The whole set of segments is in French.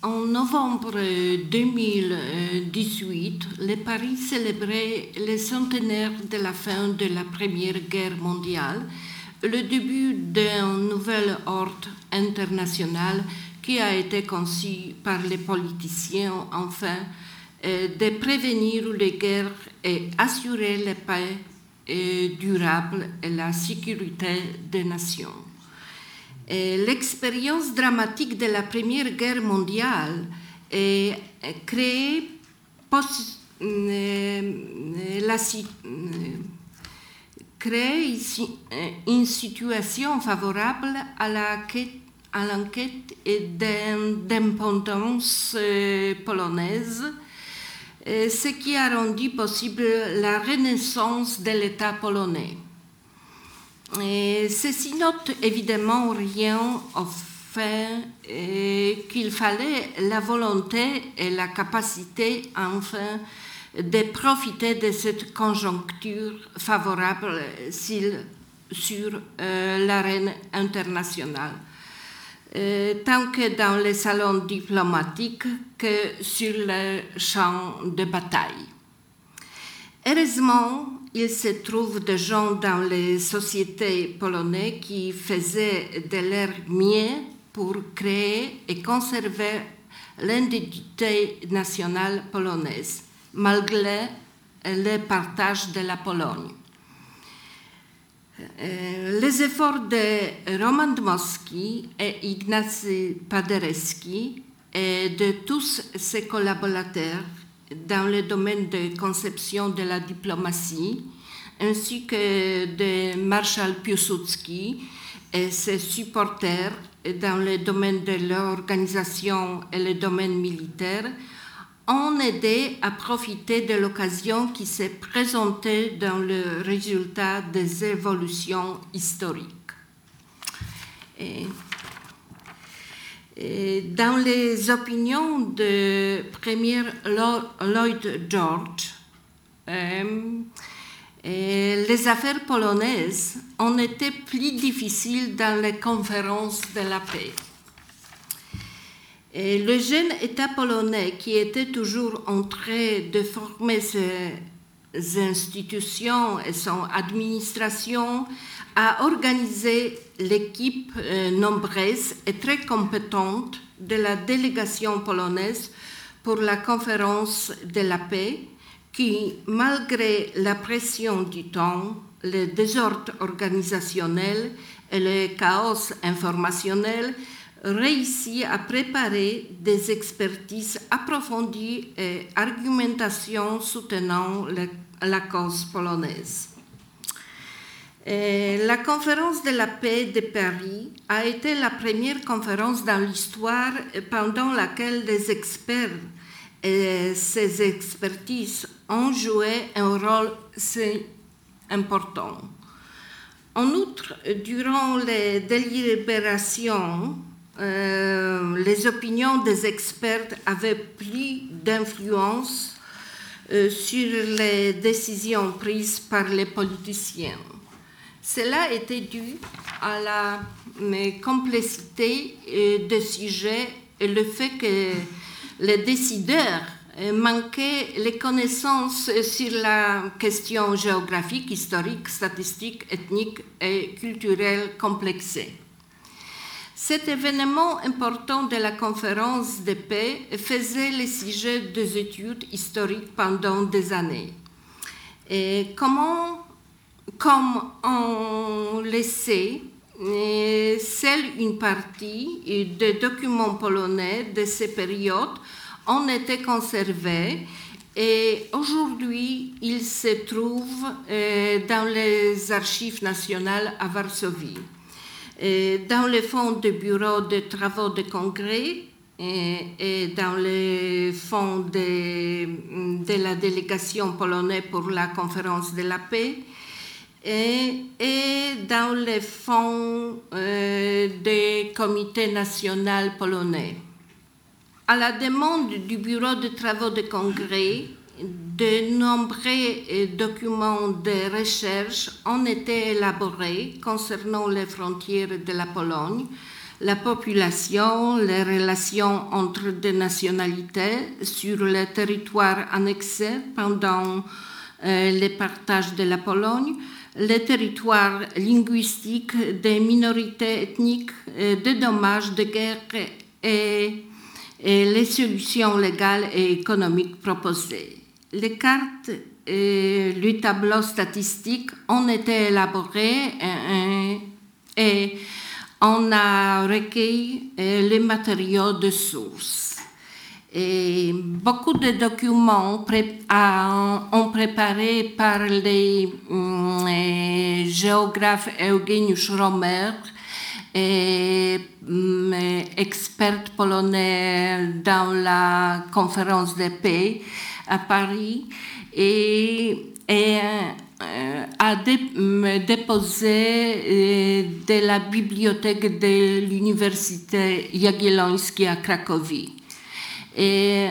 En novembre 2018, le Paris célébrait le centenaire de la fin de la Première Guerre mondiale, le début d'un nouvel ordre international qui a été conçu par les politiciens afin euh, de prévenir les guerres et assurer la paix euh, durable et la sécurité des nations. L'expérience dramatique de la Première Guerre mondiale a créé une situation favorable à l'enquête d'indépendance euh, polonaise, ce qui a rendu possible la renaissance de l'État polonais. Ceci note évidemment rien au fait qu'il fallait la volonté et la capacité enfin de profiter de cette conjoncture favorable sur euh, l'arène internationale, euh, tant que dans les salons diplomatiques que sur le champ de bataille. Heureusement, il se trouve des gens dans les sociétés polonaises qui faisaient de leur mieux pour créer et conserver l'identité nationale polonaise, malgré le partage de la Pologne. Euh, les efforts de Roman Dmowski et Ignacy Paderewski et de tous ses collaborateurs dans le domaine de conception de la diplomatie, ainsi que de Marshal Piłsudski et ses supporters dans le domaine de l'organisation et le domaine militaire, ont aidé à profiter de l'occasion qui s'est présentée dans le résultat des évolutions historiques. Dans les opinions de Premier Lloyd George, euh, les affaires polonaises ont été plus difficiles dans les conférences de la paix. Le jeune État polonais qui était toujours en train de former ses institutions et son administration a organisé l'équipe euh, nombreuse et très compétente de la délégation polonaise pour la conférence de la paix qui, malgré la pression du temps, le désordre organisationnel et le chaos informationnel, réussit à préparer des expertises approfondies et argumentations soutenant la cause polonaise. Euh, la conférence de la paix de Paris a été la première conférence dans l'histoire pendant laquelle des experts et ces expertises ont joué un rôle si important. En outre, durant les délibérations, euh, les opinions des experts avaient plus d'influence sur les décisions prises par les politiciens. Cela était dû à la complexité euh, des sujets et le fait que les décideurs euh, manquaient les connaissances sur la question géographique, historique, statistique, ethnique et culturelle complexée. Cet événement important de la conférence de paix faisait le sujet des études historiques pendant des années. Et comment comme on le sait, seule une partie des documents polonais de ces périodes ont été conservés et aujourd'hui ils se trouvent euh, dans les archives nationales à Varsovie. Dans le fonds du bureau de travaux de congrès et, dans le fonds de, de la délégation polonaise pour la conférence de la paix, et, dans les fonds euh, des comités nationaux polonais. À la demande du Bureau de travaux de congrès, de nombreux euh, documents de recherche ont été élaborés concernant les frontières de la Pologne, la population, les relations entre des nationalités sur le territoire annexé pendant euh, les partages de la Pologne, les territoires linguistiques des minorités ethniques, euh, des dommages de guerre et, les solutions légales et économiques proposées. Les cartes et le tableau statistique ont été élaborés et on a recueilli euh, les matériaux de source. Beaucoup de documents ont préparé par les euh, géographes Eugeniusz Romer, expert polonais dans la conférence de paix à Paris, et, et euh, a déposé euh, de la bibliothèque de l'université Jagiellońskiej à Cracovie, et,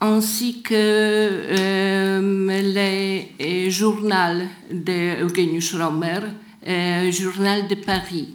ainsi que euh, le journal de Eugeniusz Romer, Journal de Paris.